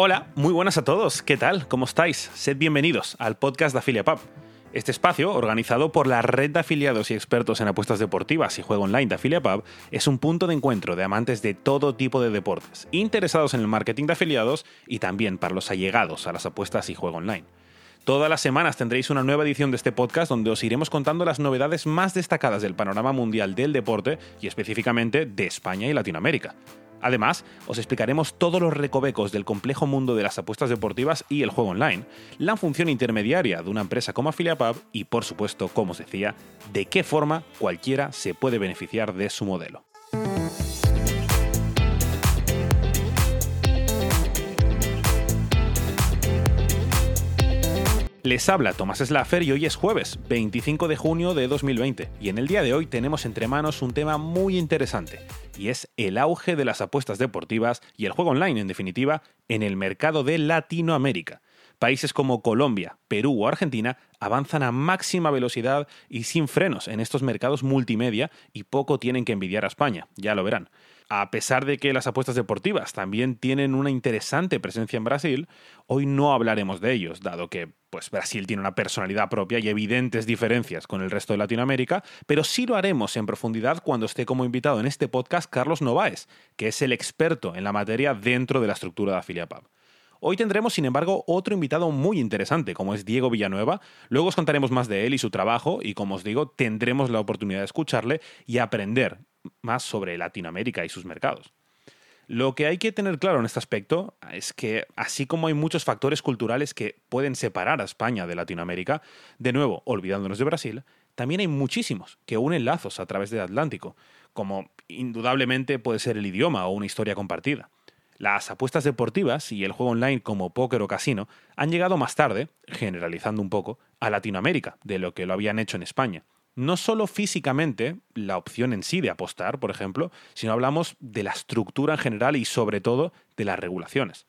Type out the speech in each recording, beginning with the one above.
Hola, muy buenas a todos. ¿Qué tal? ¿Cómo estáis? Sed bienvenidos al podcast de AfiliaPub. Este espacio, organizado por la red de afiliados y expertos en apuestas deportivas y juego online de AfiliaPub, es un punto de encuentro de amantes de todo tipo de deportes, interesados en el marketing de afiliados y también para los allegados a las apuestas y juego online. Todas las semanas tendréis una nueva edición de este podcast donde os iremos contando las novedades más destacadas del panorama mundial del deporte y específicamente de España y Latinoamérica. Además, os explicaremos todos los recovecos del complejo mundo de las apuestas deportivas y el juego online, la función intermediaria de una empresa como AffiliaPub y, por supuesto, como os decía, de qué forma cualquiera se puede beneficiar de su modelo. Les habla Tomás Slaffer y hoy es jueves, 25 de junio de 2020, y en el día de hoy tenemos entre manos un tema muy interesante, y es el auge de las apuestas deportivas y el juego online, en definitiva, en el mercado de Latinoamérica. Países como Colombia, Perú o Argentina avanzan a máxima velocidad y sin frenos en estos mercados multimedia y poco tienen que envidiar a España, ya lo verán a pesar de que las apuestas deportivas también tienen una interesante presencia en Brasil, hoy no hablaremos de ellos, dado que pues, Brasil tiene una personalidad propia y evidentes diferencias con el resto de Latinoamérica, pero sí lo haremos en profundidad cuando esté como invitado en este podcast Carlos Novaes, que es el experto en la materia dentro de la estructura de AfiliaPub. Hoy tendremos, sin embargo, otro invitado muy interesante, como es Diego Villanueva. Luego os contaremos más de él y su trabajo, y como os digo, tendremos la oportunidad de escucharle y aprender más sobre Latinoamérica y sus mercados. Lo que hay que tener claro en este aspecto es que, así como hay muchos factores culturales que pueden separar a España de Latinoamérica, de nuevo, olvidándonos de Brasil, también hay muchísimos que unen lazos a través del Atlántico, como indudablemente puede ser el idioma o una historia compartida. Las apuestas deportivas y el juego online como póker o casino han llegado más tarde, generalizando un poco, a Latinoamérica de lo que lo habían hecho en España no solo físicamente, la opción en sí de apostar, por ejemplo, sino hablamos de la estructura en general y sobre todo de las regulaciones.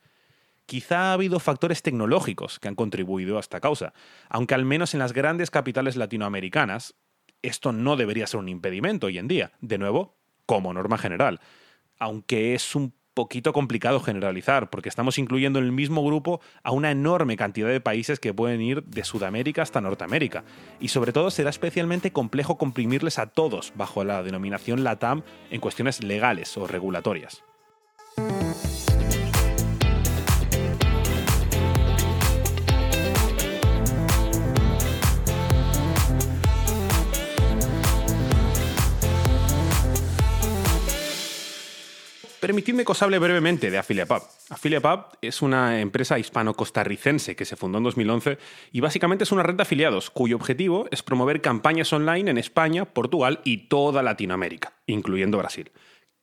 Quizá ha habido factores tecnológicos que han contribuido a esta causa, aunque al menos en las grandes capitales latinoamericanas esto no debería ser un impedimento hoy en día, de nuevo, como norma general, aunque es un poquito complicado generalizar, porque estamos incluyendo en el mismo grupo a una enorme cantidad de países que pueden ir de Sudamérica hasta Norteamérica. Y sobre todo será especialmente complejo comprimirles a todos bajo la denominación LATAM en cuestiones legales o regulatorias. Permitidme que os hable brevemente de AffiliaPub. AffiliaPub es una empresa hispano-costarricense que se fundó en 2011 y básicamente es una red de afiliados cuyo objetivo es promover campañas online en España, Portugal y toda Latinoamérica, incluyendo Brasil.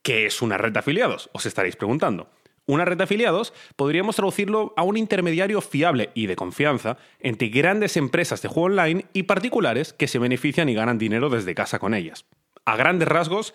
¿Qué es una red de afiliados? Os estaréis preguntando. Una red de afiliados podríamos traducirlo a un intermediario fiable y de confianza entre grandes empresas de juego online y particulares que se benefician y ganan dinero desde casa con ellas. A grandes rasgos,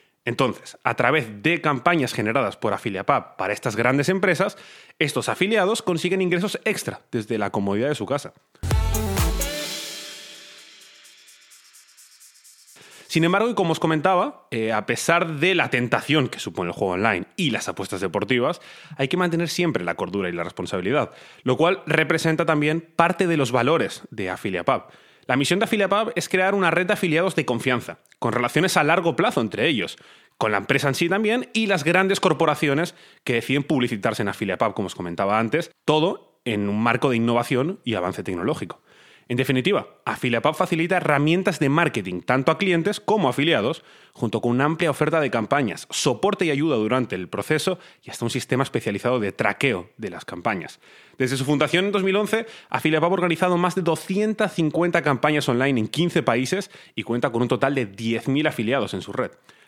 Entonces, a través de campañas generadas por AffiliaPub para estas grandes empresas, estos afiliados consiguen ingresos extra desde la comodidad de su casa. Sin embargo, y como os comentaba, eh, a pesar de la tentación que supone el juego online y las apuestas deportivas, hay que mantener siempre la cordura y la responsabilidad, lo cual representa también parte de los valores de AffiliaPub. La misión de AffiliaPub es crear una red de afiliados de confianza, con relaciones a largo plazo entre ellos, con la empresa en sí también y las grandes corporaciones que deciden publicitarse en AffiliaPub, como os comentaba antes, todo en un marco de innovación y avance tecnológico. En definitiva, AffiliaPub facilita herramientas de marketing tanto a clientes como a afiliados, junto con una amplia oferta de campañas, soporte y ayuda durante el proceso y hasta un sistema especializado de traqueo de las campañas. Desde su fundación en 2011, AffiliaPub ha organizado más de 250 campañas online en 15 países y cuenta con un total de 10.000 afiliados en su red.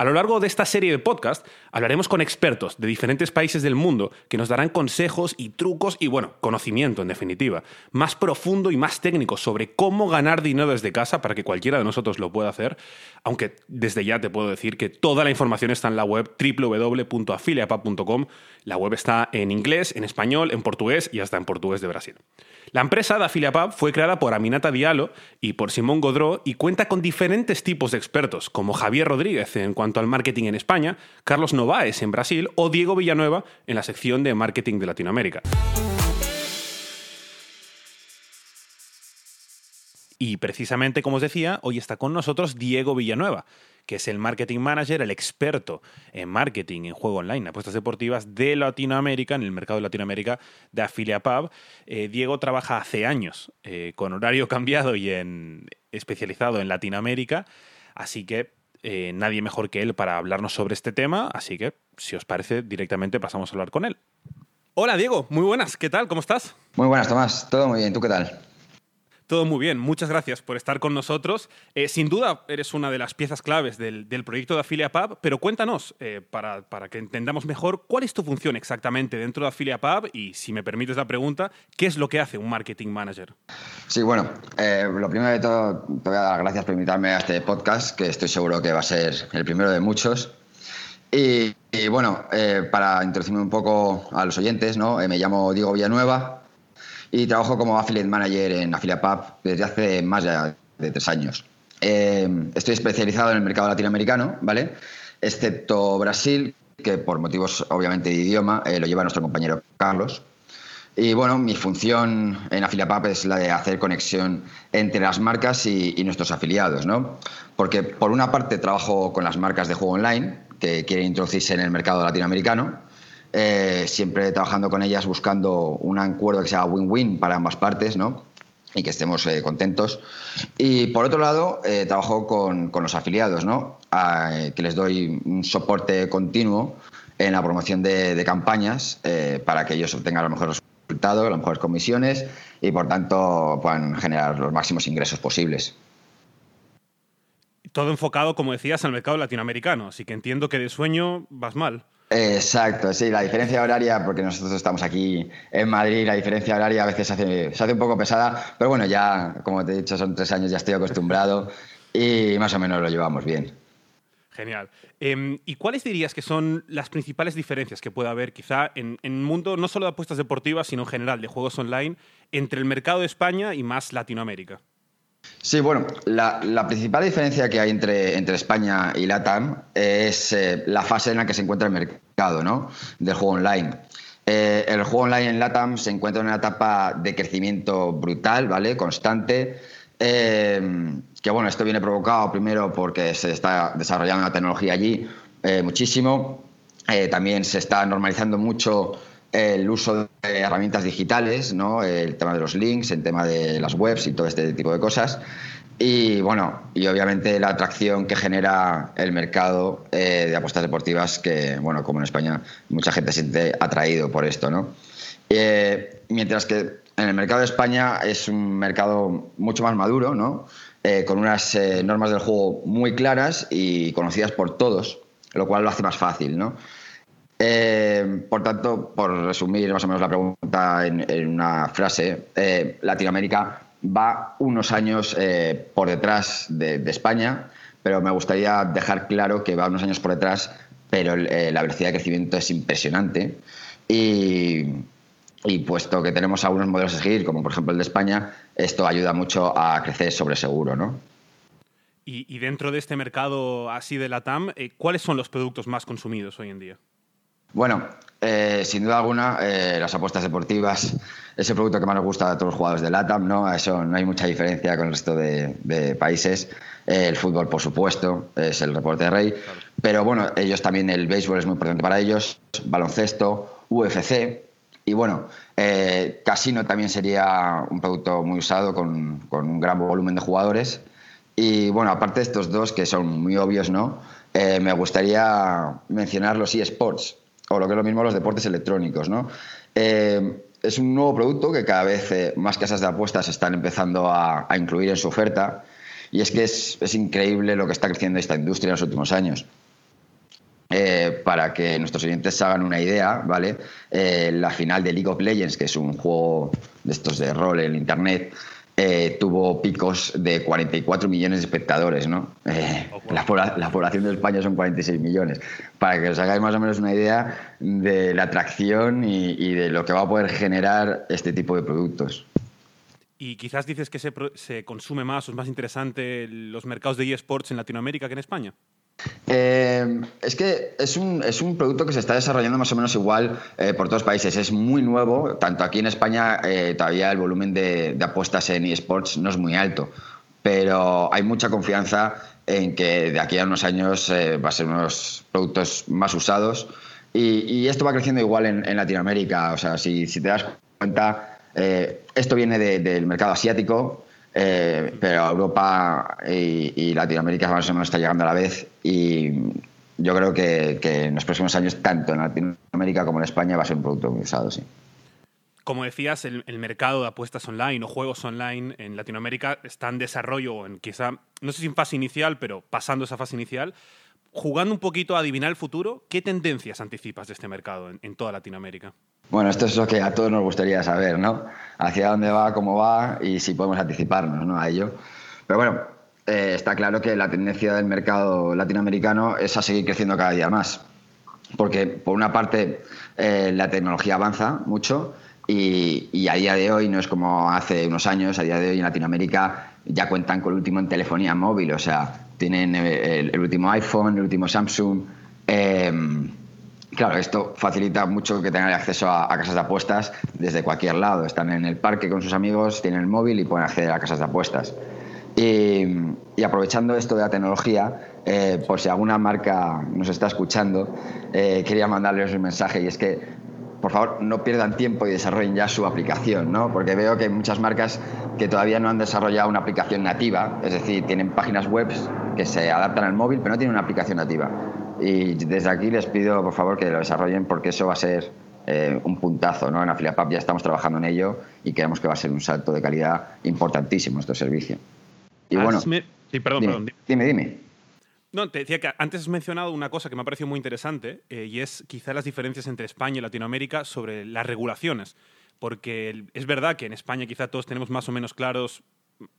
A lo largo de esta serie de podcast hablaremos con expertos de diferentes países del mundo que nos darán consejos y trucos y, bueno, conocimiento en definitiva, más profundo y más técnico sobre cómo ganar dinero desde casa para que cualquiera de nosotros lo pueda hacer, aunque desde ya te puedo decir que toda la información está en la web www.afiliapub.com. La web está en inglés, en español, en portugués y hasta en portugués de Brasil. La empresa de Afiliapub fue creada por Aminata Diallo y por Simón Godró y cuenta con diferentes tipos de expertos, como Javier Rodríguez en cuanto al marketing en España, Carlos Novaes en Brasil o Diego Villanueva en la sección de marketing de Latinoamérica. Y precisamente, como os decía, hoy está con nosotros Diego Villanueva, que es el marketing manager, el experto en marketing en juego online, apuestas deportivas de Latinoamérica, en el mercado de Latinoamérica de Afilia Pub. Eh, Diego trabaja hace años eh, con horario cambiado y en, especializado en Latinoamérica, así que eh, nadie mejor que él para hablarnos sobre este tema, así que si os parece, directamente pasamos a hablar con él. Hola Diego, muy buenas, ¿qué tal? ¿Cómo estás? Muy buenas, Tomás, todo muy bien, ¿tú qué tal? Todo muy bien, muchas gracias por estar con nosotros. Eh, sin duda eres una de las piezas claves del, proyecto de Afilia Pub, pero cuéntanos, eh, para, que entendamos mejor, cuál es tu función exactamente dentro de Afilia Pub y, si me permites la pregunta, ¿qué es lo que hace un marketing manager? Sí, bueno, eh, lo primero de todo, te voy a dar las gracias por invitarme a este podcast, que estoy seguro que va a ser el primero de muchos. Y, y bueno, para introducirme un poco a los oyentes, ¿no? me llamo Diego Villanueva, y trabajo como affiliate manager en Affiliate Pub desde hace más de, tres años. Eh, estoy especializado en el mercado latinoamericano, ¿vale? Excepto Brasil, que por motivos obviamente de idioma eh, lo lleva nuestro compañero Carlos. Y bueno, mi función en Affiliate Pub es la de hacer conexión entre las marcas y, y, nuestros afiliados, ¿no? Porque por una parte trabajo con las marcas de juego online que quieren introducirse en el mercado latinoamericano eh, siempre trabajando con ellas buscando un acuerdo que sea win-win para ambas partes, ¿no? y que estemos eh, contentos. Y por otro lado, eh, trabajo con, los afiliados, ¿no? que les doy un soporte continuo en la promoción de, campañas para que ellos obtengan los mejores resultados, las mejores comisiones y por tanto puedan generar los máximos ingresos posibles. Todo enfocado, como decías, al mercado latinoamericano, así que entiendo que de sueño vas mal. Exacto, sí, la diferencia horaria, porque nosotros estamos aquí en Madrid, la diferencia horaria a veces se hace, se hace un poco pesada, pero bueno, ya, como te he dicho, son tres años, ya estoy acostumbrado y más o menos lo llevamos bien. Genial. Em, ¿Y cuáles dirías que son las principales diferencias que puede haber quizá en, el mundo no solo de apuestas deportivas, sino en general de juegos online entre el mercado de España y más Latinoamérica? Sí, bueno, la, principal diferencia que hay entre, entre España y LATAM es eh, la fase en la que se encuentra el mercado ¿no? del juego online. Eh, el juego online en LATAM se encuentra en una etapa de crecimiento brutal, ¿vale? Constante. Eh, que bueno, esto viene provocado primero porque se está desarrollando la tecnología allí muchísimo. también se está normalizando mucho el uso de herramientas digitales, ¿no? el tema de los links, el tema de las webs y todo este tipo de cosas. Y bueno, y obviamente la atracción que genera el mercado eh, de apuestas deportivas, que bueno, como en España, mucha gente se siente atraído por esto, ¿no? Eh, mientras que en el mercado de España es un mercado mucho más maduro, ¿no? Eh, con unas normas del juego muy claras y conocidas por todos, lo cual lo hace más fácil, ¿no? Eh, por tanto, por resumir más o menos la pregunta en, una frase, eh, Latinoamérica va unos años eh, por detrás de, España, pero me gustaría dejar claro que va unos años por detrás, pero la velocidad de crecimiento es impresionante. Y, puesto que tenemos algunos modelos a seguir, como por ejemplo el de España, esto ayuda mucho a crecer sobre seguro, ¿no? Y, y dentro de este mercado así de la TAM, ¿cuáles son los productos más consumidos hoy en día? Bueno, eh, sin duda alguna, eh, las apuestas deportivas es el producto que más nos gusta a todos los jugadores de LATAM, ¿no? Eso no hay mucha diferencia con el resto de, países. Eh, el fútbol, por supuesto, es el reporte de rey. Pero bueno, ellos también, el béisbol es muy importante para ellos, baloncesto, UFC. Y bueno, casino también sería un producto muy usado con, con un gran volumen de jugadores. Y bueno, aparte de estos dos que son muy obvios, ¿no? me gustaría mencionar los eSports o lo que es lo mismo los deportes electrónicos. ¿no? Eh, es un nuevo producto que cada vez eh, más casas de apuestas están empezando a, incluir en su oferta y es que es, es, increíble lo que está creciendo esta industria en los últimos años. Eh, para que nuestros oyentes se hagan una idea, ¿vale? la final de League of Legends, que es un juego de estos de rol en Internet, eh, tuvo picos de 44 millones de espectadores, ¿no? Eh, oh, la, población de España son 46 millones. Para que os hagáis más o menos una idea de la atracción y, de lo que va a poder generar este tipo de productos. Y quizás dices que se, se consume más o es más interesante los mercados de eSports en Latinoamérica que en España. Eh, es que es un, es un, producto que se está desarrollando más o menos igual eh, por todos los países. Es muy nuevo, tanto aquí en España eh, todavía el volumen de, apuestas en eSports no es muy alto, pero hay mucha confianza en que de aquí a unos años va a ser unos productos más usados y, esto va creciendo igual en, Latinoamérica. O sea, si, te das cuenta, esto viene del mercado asiático eh, pero Europa y, Latinoamérica más o menos está llegando a la vez y yo creo que, en los próximos años, tanto en Latinoamérica como en España, va a ser un producto muy usado, sí. Como decías, el, mercado de apuestas online o juegos online en Latinoamérica está en desarrollo, en quizá, no sé si en fase inicial, pero pasando esa fase inicial. Jugando un poquito a adivinar el futuro, ¿qué tendencias anticipas de este mercado en toda Latinoamérica? Bueno, esto es lo que a todos nos gustaría saber, ¿no? Hacia dónde va, cómo va y si podemos anticiparnos ¿no? a ello. Pero bueno, eh, está claro que la tendencia del mercado latinoamericano es a seguir creciendo cada día más. Porque, por una parte, eh, la tecnología avanza mucho y, a día de hoy no es como hace unos años, a día de hoy en Latinoamérica ya cuentan con el último en telefonía móvil, o sea, tienen eh, el, último iPhone, el último Samsung. Claro, esto facilita mucho que tengan acceso a, casas de apuestas desde cualquier lado. Están en el parque con sus amigos, tienen el móvil y pueden acceder a casas de apuestas. Y, aprovechando esto de la tecnología, eh, por si alguna marca nos está escuchando, eh, quería mandarles un mensaje y es que, por favor, no pierdan tiempo y desarrollen ya su aplicación, ¿no? Porque veo que hay muchas marcas que todavía no han desarrollado una aplicación nativa, es decir, tienen páginas web que se adaptan al móvil, pero no tienen una aplicación nativa. Y desde aquí les pido, por favor, que lo desarrollen porque eso va a ser eh, un puntazo. ¿no? En Afiliapap ya estamos trabajando en ello y creemos que va a ser un salto de calidad importantísimo este servicio. Y bueno, sí, perdón, dime, perdón. Dime, dime. No, te decía que antes has mencionado una cosa que me ha parecido muy interesante eh, y es quizá las diferencias entre España y Latinoamérica sobre las regulaciones. Porque es verdad que en España quizá todos tenemos más o menos claros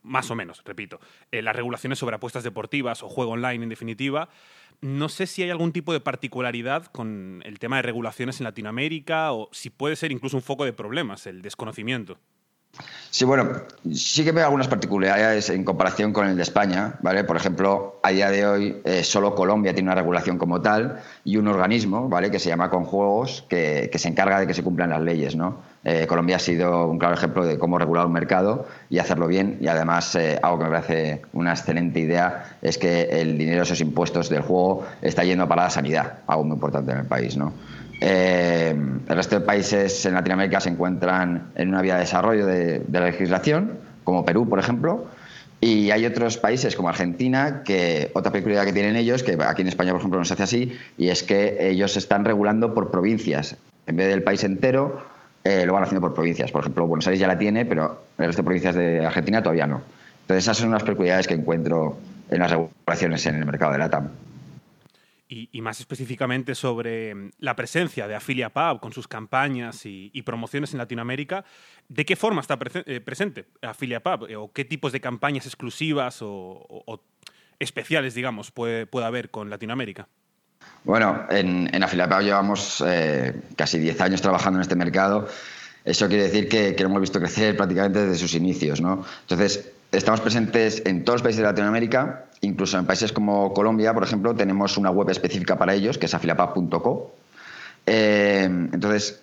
más o menos, repito, eh, las regulaciones sobre apuestas deportivas o juego online en definitiva. No sé si hay algún tipo de particularidad con el tema de regulaciones en Latinoamérica o si puede ser incluso un foco de problemas, el desconocimiento. Sí, bueno, sí que veo algunas particularidades en comparación con el de España, ¿vale? Por ejemplo, a día de hoy eh, solo Colombia tiene una regulación como tal y un organismo, ¿vale? Que se llama Conjuegos, que, que se encarga de que se cumplan las leyes, ¿no? Eh, Colombia ha sido un claro ejemplo de cómo regular un mercado y hacerlo bien y además eh, algo que me parece una excelente idea es que el dinero esos impuestos del juego está yendo para la sanidad, algo muy importante en el país, ¿no? Eh, el resto de países en Latinoamérica se encuentran en una vía de desarrollo de, la legislación, como Perú, por ejemplo, y hay otros países como Argentina, que otra peculiaridad que tienen ellos, que aquí en España, por ejemplo, no se hace así, y es que ellos se están regulando por provincias. En vez del país entero, eh, lo van haciendo por provincias. Por ejemplo, Buenos Aires ya la tiene, pero el resto de provincias de Argentina todavía no. Entonces, esas son unas peculiaridades que encuentro en las regulaciones en el mercado de LATAM y, más específicamente sobre mm, la presencia de Afilia Pub con sus campañas y, promociones en Latinoamérica, ¿de qué forma está eh, presente Afilia Pub? Eh, ¿O qué tipos de campañas exclusivas o, especiales, digamos, puede, haber con Latinoamérica? Bueno, en, en llevamos eh, casi 10 años trabajando en este mercado. Eso quiere decir que, lo hemos visto crecer prácticamente desde sus inicios. ¿no? Entonces, estamos presentes en todos los países de Latinoamérica Incluso en países como Colombia, por ejemplo, tenemos una web específica para ellos, que es afilapap.co. Eh, entonces,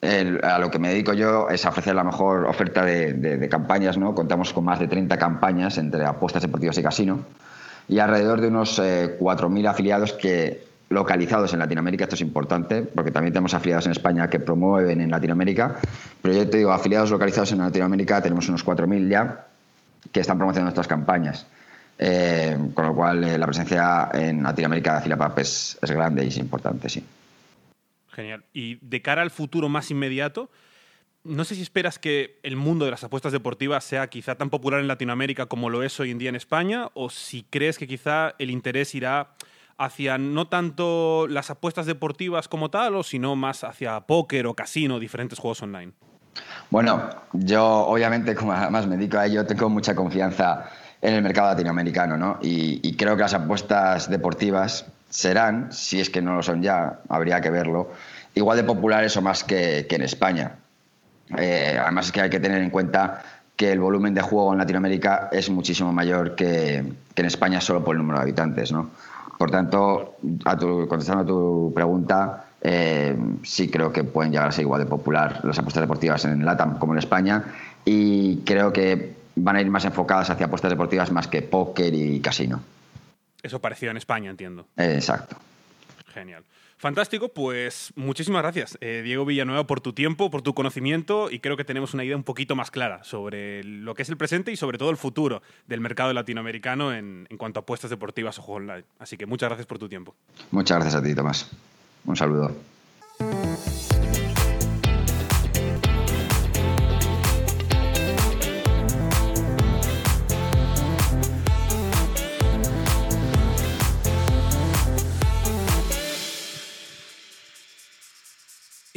a lo que me dedico yo es a ofrecer la mejor oferta de, campañas. ¿no? Contamos con más de 30 campañas entre apuestas deportivas y casino y alrededor de unos 4.000 eh, afiliados que localizados en Latinoamérica, esto es importante, porque también tenemos afiliados en España que promueven en Latinoamérica, pero yo te digo, afiliados localizados en Latinoamérica tenemos unos 4.000 ya que están promocionando nuestras campañas. Eh, con lo cual, eh, la presencia en Latinoamérica de Filapap es, es grande y es importante, sí. Genial. Y de cara al futuro más inmediato, no sé si esperas que el mundo de las apuestas deportivas sea quizá tan popular en Latinoamérica como lo es hoy en día en España, o si crees que quizá el interés irá hacia no tanto las apuestas deportivas como tal, o sino más hacia póker o casino, diferentes juegos online. Bueno, yo obviamente, como además me dedico a ello, tengo mucha confianza en el mercado latinoamericano, ¿no? Y, creo que las apuestas deportivas serán, si es que no lo son ya, habría que verlo, igual de populares o más que en España. Eh, además es que hay que tener en cuenta que el volumen de juego en Latinoamérica es muchísimo mayor que, en España solo por el número de habitantes. ¿no? Por tanto, a contestando a tu pregunta, eh, sí creo que pueden llegar a ser igual de popular las apuestas deportivas en LATAM como en España y creo que van a ir más enfocadas hacia apuestas deportivas más que póker y casino. Eso pareció en España, entiendo. exacto. Genial. Fantástico, pues muchísimas gracias, eh, Diego Villanueva, por tu tiempo, por tu conocimiento y creo que tenemos una idea un poquito más clara sobre lo que es el presente y sobre todo el futuro del mercado latinoamericano en, en cuanto a apuestas deportivas o juegos online. Así que muchas gracias por tu tiempo. Muchas gracias a ti, Tomás. Un saludo.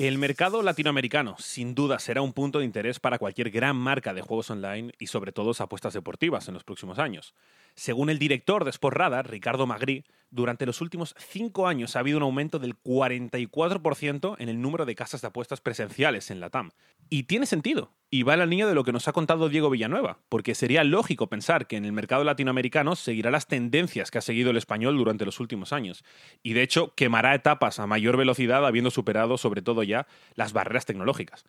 El mercado latinoamericano, sin duda, será un punto de interés para cualquier gran marca de juegos online y sobre todo apuestas deportivas en los próximos años. Según el director de Sport Radar, Ricardo Magri, durante los últimos cinco años ha habido un aumento del 44% en el número de casas de apuestas presenciales en la TAM. Y tiene sentido, y va en la línea de lo que nos ha contado Diego Villanueva, porque sería lógico pensar que en el mercado latinoamericano seguirá las tendencias que ha seguido el español durante los últimos años, y de hecho quemará etapas a mayor velocidad habiendo superado sobre todo ya las barreras tecnológicas.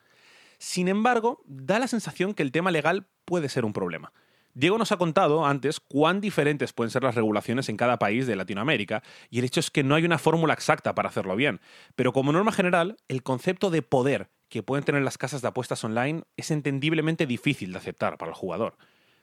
Sin embargo, da la sensación que el tema legal puede ser un problema. Diego nos ha contado antes cuán diferentes pueden ser las regulaciones en cada país de Latinoamérica, y el hecho es que no hay una fórmula exacta para hacerlo bien. Pero como norma general, el concepto de poder que pueden tener las casas de apuestas online es entendiblemente difícil de aceptar para el jugador.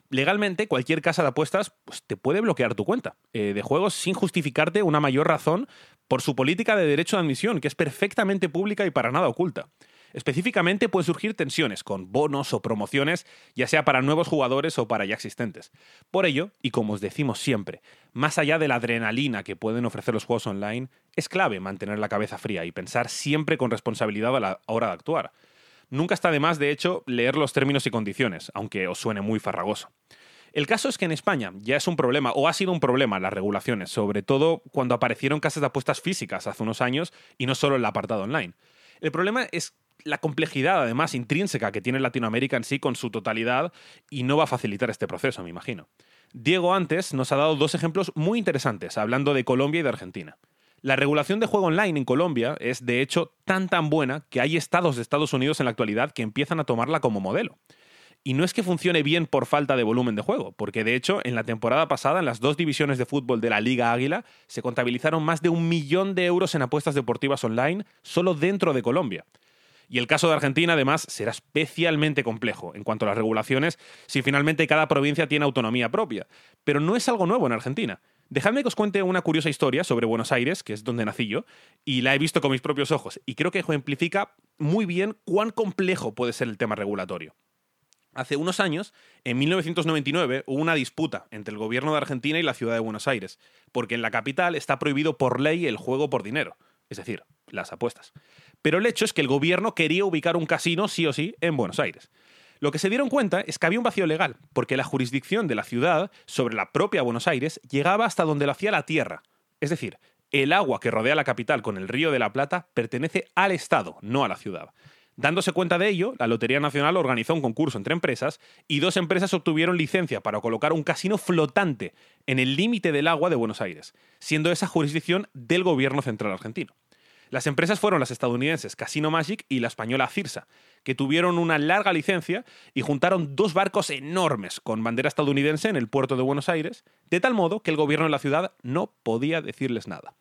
Legalmente, cualquier casa de apuestas pues, te puede bloquear tu cuenta eh, de juegos sin justificarte una mayor razón por su política de derecho de admisión, que es perfectamente pública y para nada oculta. Específicamente pueden surgir tensiones con bonos o promociones, ya sea para nuevos jugadores o para ya existentes. Por ello, y como os decimos siempre, más allá de la adrenalina que pueden ofrecer los juegos online, es clave mantener la cabeza fría y pensar siempre con responsabilidad a la hora de actuar. Nunca está de más, de hecho, leer los términos y condiciones, aunque os suene muy farragoso. El caso es que en España ya es un problema, o ha sido un problema las regulaciones, sobre todo cuando aparecieron casas de apuestas físicas hace unos años y no solo el apartado online. El problema es la complejidad, además, intrínseca que tiene Latinoamérica en sí con su totalidad y no va a facilitar este proceso, me imagino. Diego antes nos ha dado dos ejemplos muy interesantes, hablando de Colombia y de Argentina. La regulación de juego online en Colombia es, de hecho, tan tan buena que hay estados de Estados Unidos en la actualidad que empiezan a tomarla como modelo. Y no es que funcione bien por falta de volumen de juego, porque de hecho en la temporada pasada en las dos divisiones de fútbol de la Liga Águila se contabilizaron más de un millón de euros en apuestas deportivas online solo dentro de Colombia. Y el caso de Argentina, además, será especialmente complejo en cuanto a las regulaciones, si finalmente cada provincia tiene autonomía propia. Pero no es algo nuevo en Argentina. Dejadme que os cuente una curiosa historia sobre Buenos Aires, que es donde nací yo, y la he visto con mis propios ojos, y creo que ejemplifica muy bien cuán complejo puede ser el tema regulatorio. Hace unos años, en 1999, hubo una disputa entre el gobierno de Argentina y la ciudad de Buenos Aires, porque en la capital está prohibido por ley el juego por dinero, es decir, las apuestas. Pero el hecho es que el gobierno quería ubicar un casino sí o sí en Buenos Aires. Lo que se dieron cuenta es que había un vacío legal, porque la jurisdicción de la ciudad sobre la propia Buenos Aires llegaba hasta donde lo hacía la tierra. Es decir, el agua que rodea la capital con el río de la Plata pertenece al Estado, no a la ciudad. Dándose cuenta de ello, la Lotería Nacional organizó un concurso entre empresas y dos empresas obtuvieron licencia para colocar un casino flotante en el límite del agua de Buenos Aires, siendo esa jurisdicción del gobierno central argentino. Las empresas fueron las estadounidenses Casino Magic y la española Cirsa, que tuvieron una larga licencia y juntaron dos barcos enormes con bandera estadounidense en el puerto de Buenos Aires, de tal modo que el gobierno de la ciudad no podía decirles nada.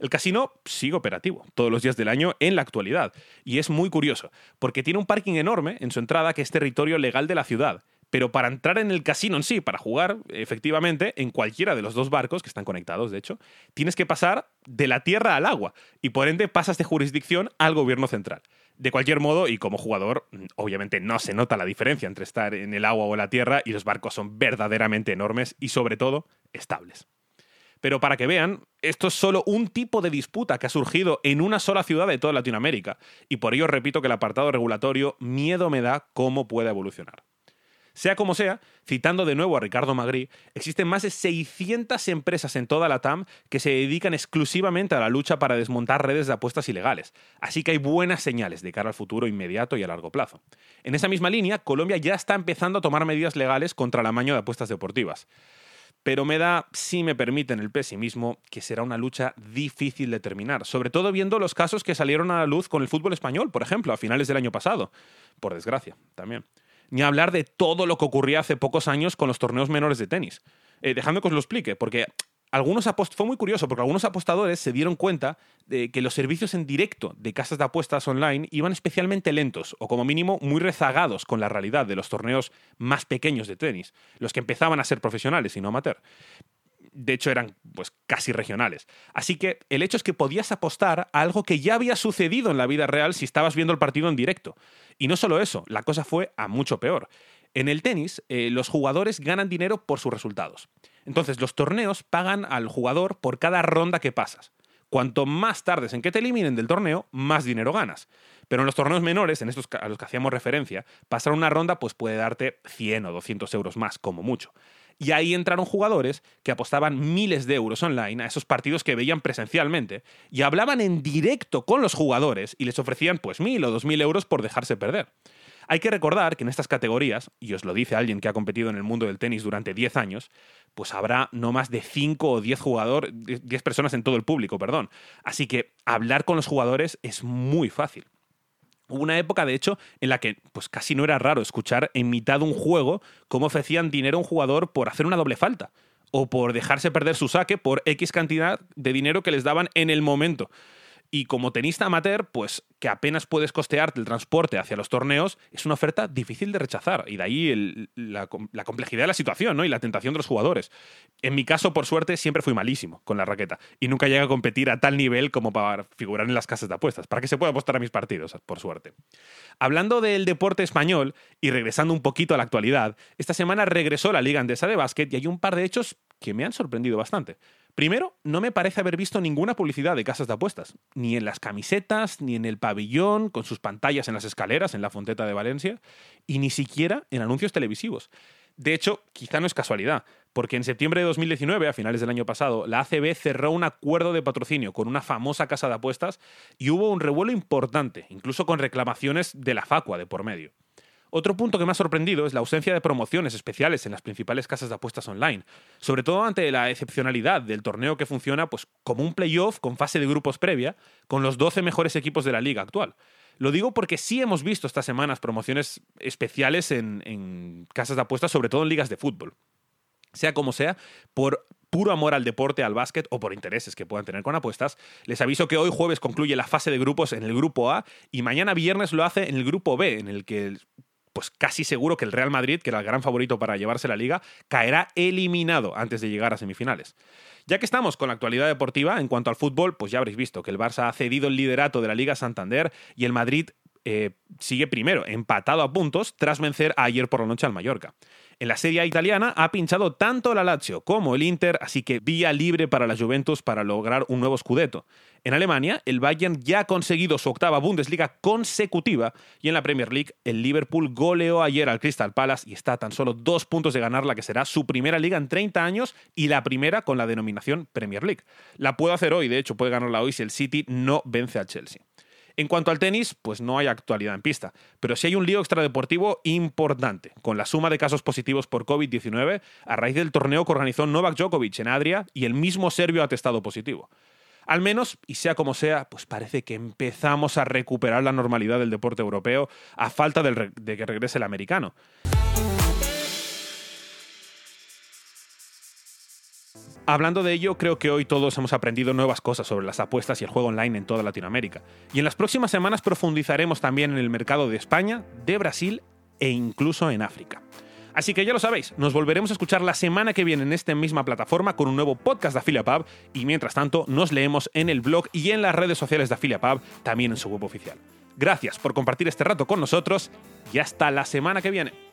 El casino sigue operativo todos los días del año en la actualidad, y es muy curioso, porque tiene un parking enorme en su entrada que es territorio legal de la ciudad, Pero para entrar en el casino en sí, para jugar, efectivamente, en cualquiera de los dos barcos, que están conectados, de hecho, tienes que pasar de la tierra al agua y por ende pasas de jurisdicción al gobierno central. De cualquier modo, y como jugador, obviamente no se nota la diferencia entre estar en el agua o la tierra y los barcos son verdaderamente enormes y sobre todo estables. Pero para que vean, esto es solo un tipo de disputa que ha surgido en una sola ciudad de toda Latinoamérica, y por ello repito que el apartado regulatorio miedo me da cómo puede evolucionar. Sea como sea, citando de nuevo a Ricardo Magri, existen más de 600 empresas en toda la TAM que se dedican exclusivamente a la lucha para desmontar redes de apuestas ilegales, así que hay buenas señales de cara al futuro inmediato y a largo plazo. En esa misma línea, Colombia ya está empezando a tomar medidas legales contra el amaño de apuestas deportivas. Pero me da, si me permiten el pesimismo, que será una lucha difícil de terminar, sobre todo viendo los casos que salieron a la luz con el fútbol español, por ejemplo, a finales del año pasado. Por desgracia, también ni hablar de todo lo que ocurría hace pocos años con los torneos menores de tenis. Eh, que os lo explique, porque algunos fue muy curioso, porque algunos apostadores se dieron cuenta de que los servicios en directo de casas de apuestas online iban especialmente lentos, o como mínimo muy rezagados con la realidad de los torneos más pequeños de tenis, los que empezaban a ser profesionales y no amateur de hecho eran pues casi regionales. Así que el hecho es que podías apostar a algo que ya había sucedido en la vida real si estabas viendo el partido en directo. Y no solo eso, la cosa fue a mucho peor. En el tenis, eh, los jugadores ganan dinero por sus resultados. Entonces, los torneos pagan al jugador por cada ronda que pasas. Cuanto más tardes en que te eliminen del torneo, más dinero ganas. Pero en los torneos menores, en estos a los que hacíamos referencia, pasar una ronda pues puede darte 100 o 200 euros más, como mucho. Y ahí entraron jugadores que apostaban miles de euros online a esos partidos que veían presencialmente y hablaban en directo con los jugadores y les ofrecían pues mil o dos mil euros por dejarse perder. Hay que recordar que en estas categorías, y os lo dice alguien que ha competido en el mundo del tenis durante 10 años, pues habrá no más de 5 o 10 jugadores, 10 personas en todo el público, perdón. Así que hablar con los jugadores es muy fácil. Hubo una época, de hecho, en la que pues casi no era raro escuchar en mitad de un juego cómo ofrecían dinero a un jugador por hacer una doble falta o por dejarse perder su saque por X cantidad de dinero que les daban en el momento. Y como tenista amateur, pues que apenas puedes costearte el transporte hacia los torneos, es una oferta difícil de rechazar. Y de ahí la, complejidad de la situación ¿no? y la tentación de los jugadores. En mi caso, por suerte, siempre fui malísimo con la raqueta. Y nunca llegué a competir a tal nivel como para figurar en las casas de apuestas, para que se pueda apostar a mis partidos, por suerte. Hablando del deporte español y regresando un poquito a la actualidad, esta semana regresó la Liga Andesa de Básquet y hay un par de hechos que me han sorprendido bastante. Primero, no me parece haber visto ninguna publicidad de casas de apuestas, ni en las camisetas, ni en el pabellón, con sus pantallas en las escaleras, en la Fonteta de Valencia, y ni siquiera en anuncios televisivos. De hecho, quizá no es casualidad, porque en septiembre de 2019, a finales del año pasado, la ACB cerró un acuerdo de patrocinio con una famosa casa de apuestas y hubo un revuelo importante, incluso con reclamaciones de la Facua de por medio. Otro punto que me ha sorprendido es la ausencia de promociones especiales en las principales casas de apuestas online, sobre todo ante la excepcionalidad del torneo que funciona pues, como un playoff con fase de grupos previa, con los 12 mejores equipos de la liga actual. Lo digo porque sí hemos visto estas semanas promociones especiales en, en casas de apuestas, sobre todo en ligas de fútbol. Sea como sea, por puro amor al deporte, al básquet o por intereses que puedan tener con apuestas, les aviso que hoy jueves concluye la fase de grupos en el grupo A y mañana viernes lo hace en el grupo B, en el que pues casi seguro que el Real Madrid, que era el gran favorito para llevarse la liga, caerá eliminado antes de llegar a semifinales. Ya que estamos con la actualidad deportiva, en cuanto al fútbol, pues ya habréis visto que el Barça ha cedido el liderato de la Liga Santander y el Madrid eh, sigue primero, empatado a puntos, tras vencer ayer por la noche al Mallorca. En la Serie italiana ha pinchado tanto la Lazio como el Inter, así que vía libre para la Juventus para lograr un nuevo scudetto. En Alemania, el Bayern ya ha conseguido su octava Bundesliga consecutiva y en la Premier League, el Liverpool goleó ayer al Crystal Palace y está a tan solo dos puntos de ganar la que será su primera liga en 30 años y la primera con la denominación Premier League. La puede hacer hoy, de hecho puede ganarla hoy si el City no vence al Chelsea. En cuanto al tenis, pues no hay actualidad en pista, pero sí hay un lío extradeportivo importante, con la suma de casos positivos por COVID-19 a raíz del torneo que organizó Novak Djokovic en Adria y el mismo serbio ha testado positivo. Al menos, y sea como sea, pues parece que empezamos a recuperar la normalidad del deporte europeo a falta de que regrese el americano. Hablando de ello, creo que hoy todos hemos aprendido nuevas cosas sobre las apuestas y el juego online en toda Latinoamérica. Y en las próximas semanas profundizaremos también en el mercado de España, de Brasil e incluso en África. Así que ya lo sabéis, nos volveremos a escuchar la semana que viene en esta misma plataforma con un nuevo podcast de AfiliaPub y mientras tanto nos leemos en el blog y en las redes sociales de AfiliaPub, también en su web oficial. Gracias por compartir este rato con nosotros y hasta la semana que viene.